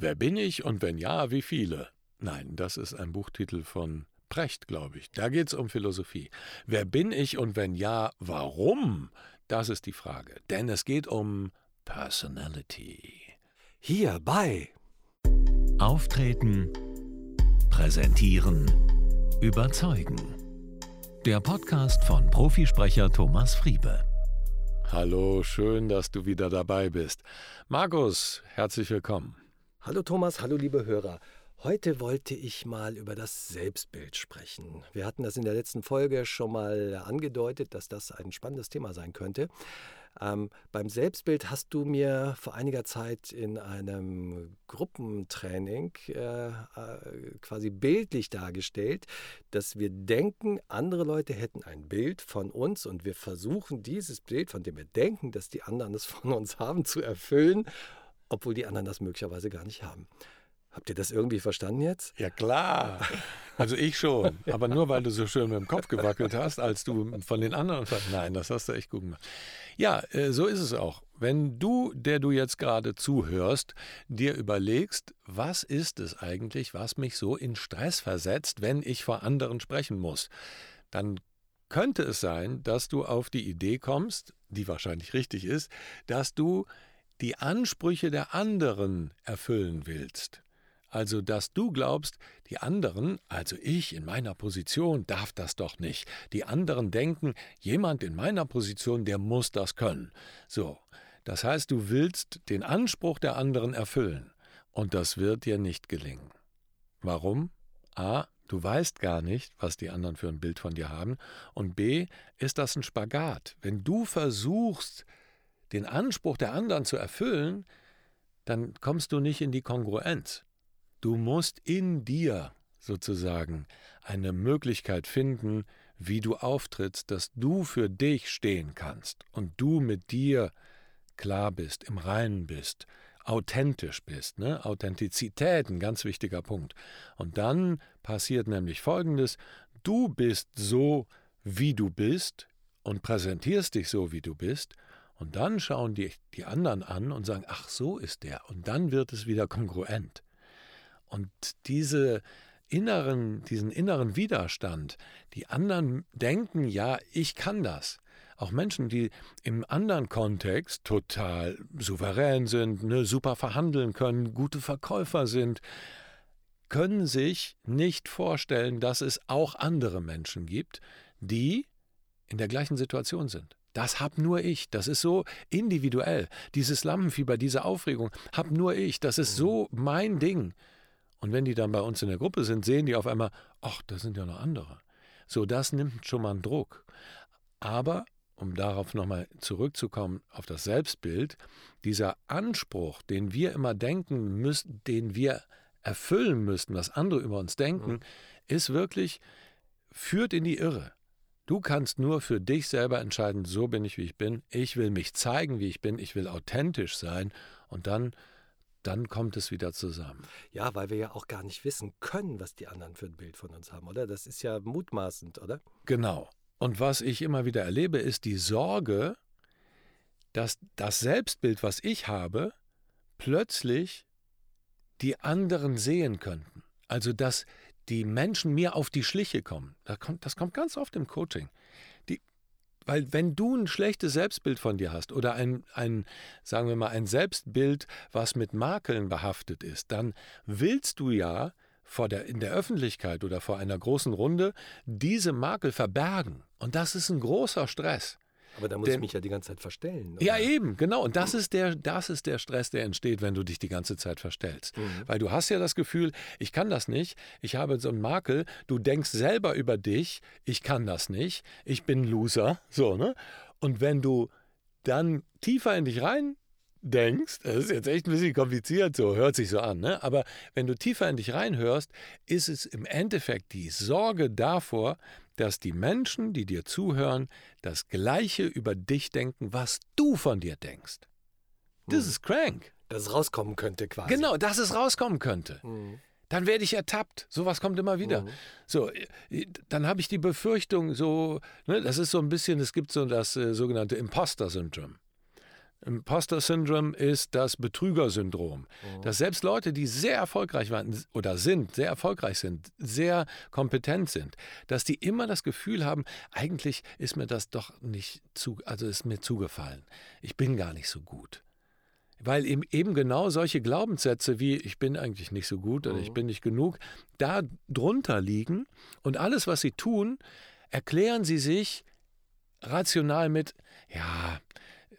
Wer bin ich und wenn ja, wie viele? Nein, das ist ein Buchtitel von Precht, glaube ich. Da geht es um Philosophie. Wer bin ich und wenn ja, warum? Das ist die Frage. Denn es geht um Personality. Hier bei Auftreten, präsentieren, überzeugen. Der Podcast von Profisprecher Thomas Friebe. Hallo, schön, dass du wieder dabei bist. Markus, herzlich willkommen. Hallo Thomas, hallo liebe Hörer. Heute wollte ich mal über das Selbstbild sprechen. Wir hatten das in der letzten Folge schon mal angedeutet, dass das ein spannendes Thema sein könnte. Ähm, beim Selbstbild hast du mir vor einiger Zeit in einem Gruppentraining äh, äh, quasi bildlich dargestellt, dass wir denken, andere Leute hätten ein Bild von uns und wir versuchen dieses Bild, von dem wir denken, dass die anderen es von uns haben, zu erfüllen, obwohl die anderen das möglicherweise gar nicht haben. Habt ihr das irgendwie verstanden jetzt? Ja klar. Also ich schon. Aber nur weil du so schön mit dem Kopf gewackelt hast, als du von den anderen. Nein, das hast du echt gut gemacht. Ja, äh, so ist es auch. Wenn du, der du jetzt gerade zuhörst, dir überlegst, was ist es eigentlich, was mich so in Stress versetzt, wenn ich vor anderen sprechen muss, dann könnte es sein, dass du auf die Idee kommst, die wahrscheinlich richtig ist, dass du die Ansprüche der anderen erfüllen willst. Also, dass du glaubst, die anderen, also ich in meiner Position, darf das doch nicht. Die anderen denken, jemand in meiner Position, der muss das können. So, das heißt, du willst den Anspruch der anderen erfüllen. Und das wird dir nicht gelingen. Warum? A. Du weißt gar nicht, was die anderen für ein Bild von dir haben. Und B. Ist das ein Spagat. Wenn du versuchst, den Anspruch der anderen zu erfüllen, dann kommst du nicht in die Kongruenz. Du musst in dir sozusagen eine Möglichkeit finden, wie du auftrittst, dass du für dich stehen kannst und du mit dir klar bist, im Reinen bist, authentisch bist. Ne? Authentizität, ein ganz wichtiger Punkt. Und dann passiert nämlich Folgendes, du bist so, wie du bist und präsentierst dich so, wie du bist, und dann schauen die, die anderen an und sagen, ach so ist der, und dann wird es wieder kongruent. Und diese inneren, diesen inneren Widerstand, die anderen denken, ja, ich kann das. Auch Menschen, die im anderen Kontext total souverän sind, ne, super verhandeln können, gute Verkäufer sind, können sich nicht vorstellen, dass es auch andere Menschen gibt, die in der gleichen Situation sind. Das hab nur ich. Das ist so individuell. Dieses Lampenfieber, diese Aufregung, hab nur ich. Das ist so mein Ding. Und wenn die dann bei uns in der Gruppe sind, sehen die auf einmal, ach, da sind ja noch andere. So, das nimmt schon mal einen Druck. Aber, um darauf nochmal zurückzukommen, auf das Selbstbild, dieser Anspruch, den wir immer denken müssen, den wir erfüllen müssten, was andere über uns denken, mhm. ist wirklich, führt in die Irre. Du kannst nur für dich selber entscheiden, so bin ich, wie ich bin. Ich will mich zeigen, wie ich bin. Ich will authentisch sein. Und dann dann kommt es wieder zusammen. Ja, weil wir ja auch gar nicht wissen können, was die anderen für ein Bild von uns haben, oder? Das ist ja mutmaßend, oder? Genau. Und was ich immer wieder erlebe, ist die Sorge, dass das Selbstbild, was ich habe, plötzlich die anderen sehen könnten. Also dass die Menschen mir auf die Schliche kommen. Das kommt, das kommt ganz oft im Coaching. Weil wenn du ein schlechtes Selbstbild von dir hast oder ein, ein, sagen wir mal, ein Selbstbild, was mit Makeln behaftet ist, dann willst du ja vor der, in der Öffentlichkeit oder vor einer großen Runde diese Makel verbergen. Und das ist ein großer Stress. Aber da muss Denn, ich mich ja die ganze Zeit verstellen. Oder? Ja, eben, genau. Und das ist, der, das ist der Stress, der entsteht, wenn du dich die ganze Zeit verstellst. Mhm. Weil du hast ja das Gefühl, ich kann das nicht, ich habe so einen Makel, du denkst selber über dich, ich kann das nicht, ich bin Loser, so, ne? Und wenn du dann tiefer in dich rein denkst, das ist jetzt echt ein bisschen kompliziert, so hört sich so an, ne? aber wenn du tiefer in dich reinhörst, ist es im Endeffekt die Sorge davor, dass die Menschen, die dir zuhören, das Gleiche über dich denken, was du von dir denkst. Das hm. ist crank. Dass es rauskommen könnte quasi. Genau, dass es rauskommen könnte. Hm. Dann werde ich ertappt. Sowas kommt immer wieder. Mhm. So, äh, dann habe ich die Befürchtung, so, ne, das ist so ein bisschen, es gibt so das äh, sogenannte Imposter-Syndrom. Imposter-Syndrom ist das Betrügersyndrom. Mhm. Dass selbst Leute, die sehr erfolgreich waren oder sind, sehr erfolgreich sind, sehr kompetent sind, dass die immer das Gefühl haben, eigentlich ist mir das doch nicht zu, also ist mir zugefallen. Ich bin gar nicht so gut. Weil eben, eben genau solche Glaubenssätze wie ich bin eigentlich nicht so gut oder ich Mhm. bin nicht genug, da drunter liegen und alles, was sie tun, erklären sie sich rational mit, ja,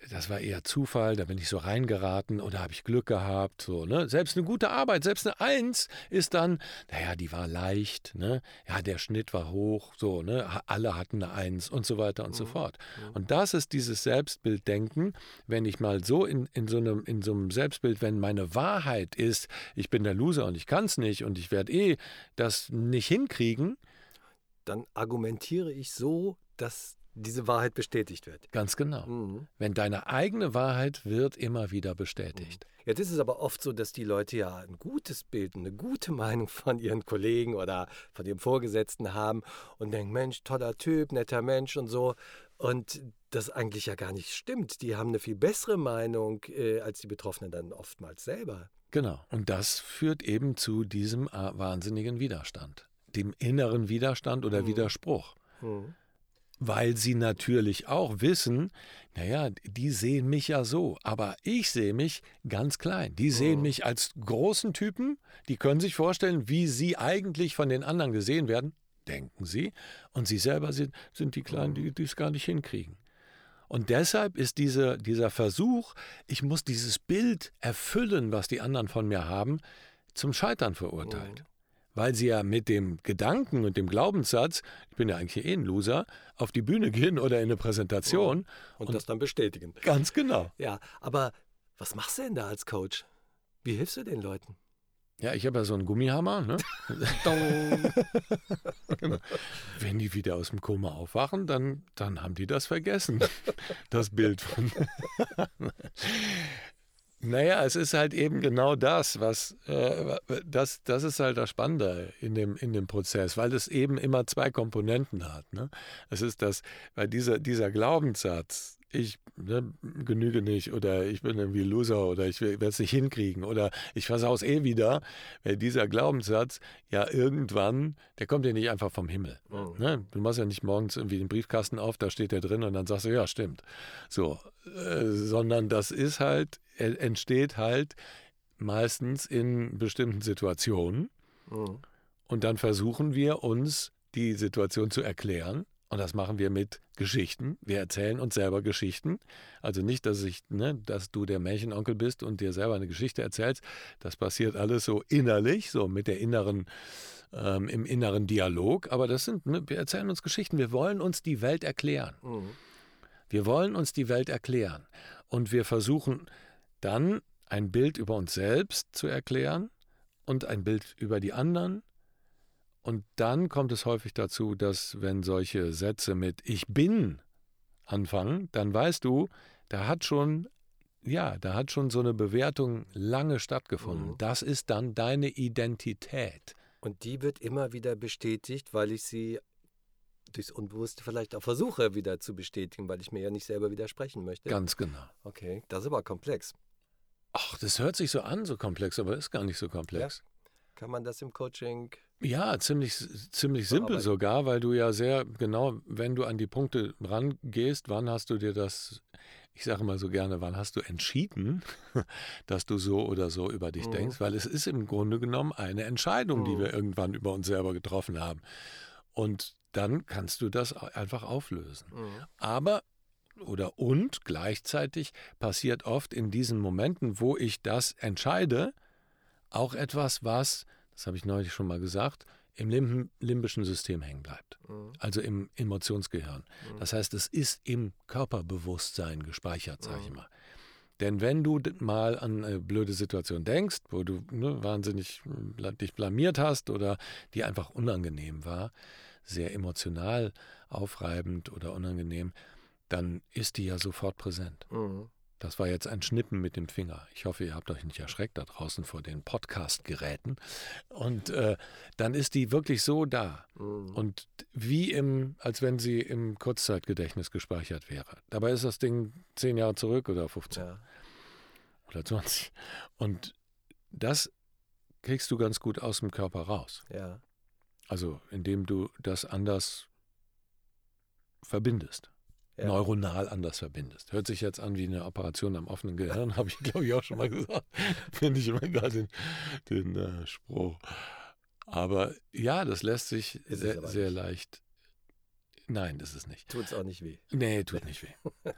das war eher Zufall, da bin ich so reingeraten oder habe ich Glück gehabt. So, ne? Selbst eine gute Arbeit, selbst eine Eins ist dann, naja, die war leicht, ne? ja, der Schnitt war hoch, so, ne? Alle hatten eine Eins und so weiter und so fort. Und das ist dieses Selbstbilddenken, wenn ich mal so in, in, so einem, in so einem Selbstbild, wenn meine Wahrheit ist, ich bin der Loser und ich kann es nicht und ich werde eh das nicht hinkriegen, Dann argumentiere ich so, dass diese Wahrheit bestätigt wird. ganz genau. Mhm. Wenn deine eigene Wahrheit wird immer wieder bestätigt. Jetzt ist es aber oft so, dass die Leute ja ein gutes Bild, eine gute Meinung von ihren Kollegen oder von ihrem Vorgesetzten haben und denken, Mensch, toller Typ, netter Mensch und so. Und das eigentlich ja gar nicht stimmt. Die haben eine viel bessere Meinung äh, als die Betroffenen dann oftmals selber. Genau. Und das führt eben zu diesem äh, wahnsinnigen Widerstand, dem inneren Widerstand oder Mhm. Widerspruch. Mhm. Weil sie natürlich auch wissen, naja, die sehen mich ja so, aber ich sehe mich ganz klein. Die sehen Mhm. mich als großen Typen, die können sich vorstellen, wie sie eigentlich von den anderen gesehen werden, denken sie, und sie selber sind, sind die Kleinen, die die es gar nicht hinkriegen. Und deshalb ist diese, dieser Versuch, ich muss dieses Bild erfüllen, was die anderen von mir haben, zum Scheitern verurteilt. Weil sie ja mit dem Gedanken und dem Glaubenssatz, ich bin ja eigentlich eh ein Loser, auf die Bühne gehen oder in eine Präsentation. Und, das dann bestätigen. Ganz genau. Ja, aber was machst du denn da als Coach? Wie hilfst du den Leuten? Ja, ich habe ja so einen Gummihammer. Ne? Genau. Wenn die wieder aus dem Koma aufwachen, dann, dann haben die das vergessen. Das Bild von. Naja, es ist halt eben genau das, was äh, das, das ist halt das Spannende in dem, in dem Prozess, weil es eben immer zwei Komponenten hat. Ne? Es ist das, weil dieser, dieser Glaubenssatz, ich ne, genüge nicht oder ich bin irgendwie Loser oder ich werde es nicht hinkriegen oder ich versaue eh wieder, weil dieser Glaubenssatz ja irgendwann, der kommt ja nicht einfach vom Himmel. Mhm. Ne? Du machst ja nicht morgens irgendwie den Briefkasten auf, da steht der drin und dann sagst du, ja, stimmt. So, äh, sondern das ist halt, entsteht halt meistens in bestimmten Situationen Mhm. und dann versuchen wir uns die Situation zu erklären. Und das machen wir mit Geschichten. Wir erzählen uns selber Geschichten. Also nicht, dass ich, ne, dass du der Märchenonkel bist und dir selber eine Geschichte erzählst. Das passiert alles so innerlich, so mit der inneren, ähm, im inneren Dialog. Aber das sind, ne, wir erzählen uns Geschichten. Wir wollen uns die Welt erklären. Mhm. Wir wollen uns die Welt erklären. Und wir versuchen dann ein Bild über uns selbst zu erklären und ein Bild über die anderen. Und dann kommt es häufig dazu, dass wenn solche Sätze mit Ich bin anfangen, dann weißt du, da hat schon, ja, da hat schon so eine Bewertung lange stattgefunden. Mhm. Das ist dann deine Identität. Und die wird immer wieder bestätigt, weil ich sie durchs Unbewusste vielleicht auch versuche wieder zu bestätigen, weil ich mir ja nicht selber widersprechen möchte. Ganz genau. Okay, das ist aber komplex. Ach, das hört sich so an, so komplex, aber ist gar nicht so komplex. Kann man das im Coaching? Ja, ziemlich, ziemlich simpel sogar, weil du ja sehr genau, wenn du an die Punkte rangehst, wann hast du dir das, ich sage mal so gerne, wann hast du entschieden, dass du so oder so über dich Mhm. denkst, weil es ist im Grunde genommen eine Entscheidung, die Mhm. wir irgendwann über uns selber getroffen haben. Und dann kannst du das einfach auflösen. Mhm. Aber oder und gleichzeitig passiert oft in diesen Momenten, wo ich das entscheide, auch etwas, was, das habe ich neulich schon mal gesagt, im lim limbischen System hängen bleibt. Mhm. Also im Emotionsgehirn. Das heißt, es ist im Körperbewusstsein gespeichert, sage ich Mhm. mal. Denn wenn du mal an eine blöde Situation denkst, wo du ne, wahnsinnig äh, dich blamiert hast oder die einfach unangenehm war, sehr emotional aufreibend oder unangenehm, dann ist die ja sofort präsent. Mhm. Das war jetzt ein Schnippen mit dem Finger. Ich hoffe, ihr habt euch nicht erschreckt da draußen vor den Podcast-Geräten. Und äh, dann ist die wirklich so da. Mhm. Und wie im, als wenn sie im Kurzzeitgedächtnis gespeichert wäre. Dabei ist das Ding zehn Jahre zurück oder 15 ja. oder 20. Und das kriegst du ganz gut aus dem Körper raus. Ja. Also indem du das anders verbindest ja. neuronal anders verbindest. Hört sich jetzt an wie eine Operation am offenen Gehirn, habe ich glaube ich auch schon mal gesagt. Finde ich immer gar den, den äh, Spruch. Aber ja, das lässt sich sehr, sehr leicht Nein, das ist nicht. Tut es auch nicht weh. Nee, tut nicht weh.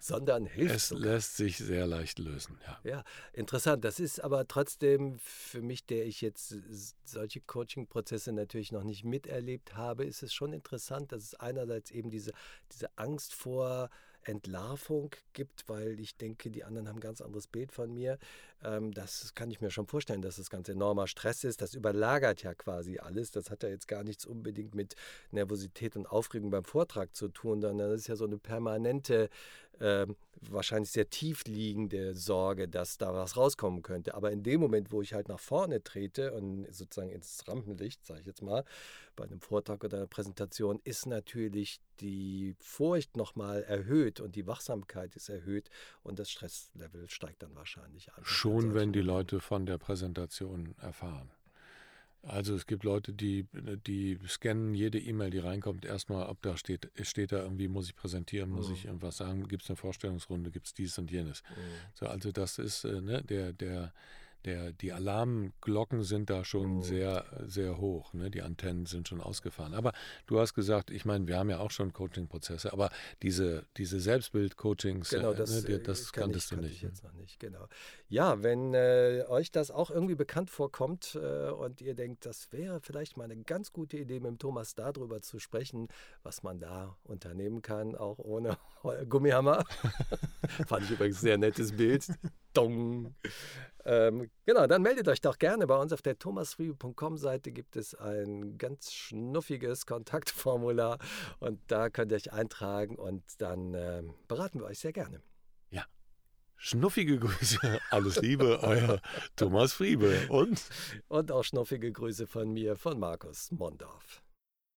Sondern hilft Es sogar. lässt sich sehr leicht lösen, ja. Ja, interessant. Das ist aber trotzdem für mich, der ich jetzt solche Coaching-Prozesse natürlich noch nicht miterlebt habe, ist es schon interessant, dass es einerseits eben diese, diese Angst vor Entlarvung gibt, weil ich denke, die anderen haben ein ganz anderes Bild von mir. Ähm, das kann ich mir schon vorstellen, dass das ganz enormer Stress ist. Das überlagert ja quasi alles. Das hat ja jetzt gar nichts unbedingt mit Nervosität und Aufregung beim Vortrag zu tun, sondern das ist ja so eine permanente äh, wahrscheinlich sehr tief liegende Sorge, dass da was rauskommen könnte. Aber in dem Moment, wo ich halt nach vorne trete und sozusagen ins Rampenlicht, sage ich jetzt mal, bei einem Vortrag oder einer Präsentation, ist natürlich die Furcht nochmal erhöht und die Wachsamkeit ist erhöht und das Stresslevel steigt dann wahrscheinlich an. Schon, wenn die Leute von der Präsentation erfahren. Also es gibt Leute, die, die scannen jede E-Mail, die reinkommt, erstmal, ob da steht, steht da irgendwie, muss ich präsentieren, muss mhm. ich irgendwas sagen, gibt es eine Vorstellungsrunde, gibt es dies und jenes. Mhm. So, also das ist äh, ne, der, der der, die Alarmglocken sind da schon oh. sehr, sehr hoch. Ne? Die Antennen sind schon ausgefahren. Aber du hast gesagt, ich meine, wir haben ja auch schon Coaching-Prozesse, aber diese, diese Selbstbild-Coachings, genau, äh, das, ne, das kann kanntest ich, du nicht. Ich jetzt noch nicht, genau. Ja, wenn äh, euch das auch irgendwie bekannt vorkommt äh, und ihr denkt, das wäre vielleicht mal eine ganz gute Idee, mit dem Thomas darüber zu sprechen, was man da unternehmen kann, auch ohne Gummihammer. Fand ich übrigens ein sehr nettes Bild. Dong. Ähm, genau, dann meldet euch doch gerne bei uns auf der thomasfriebe.com-Seite gibt es ein ganz schnuffiges Kontaktformular und da könnt ihr euch eintragen und dann äh, beraten wir euch sehr gerne. Ja. Schnuffige Grüße, alles Liebe, euer Thomas Friebe und und auch schnuffige Grüße von mir, von Markus Mondorf.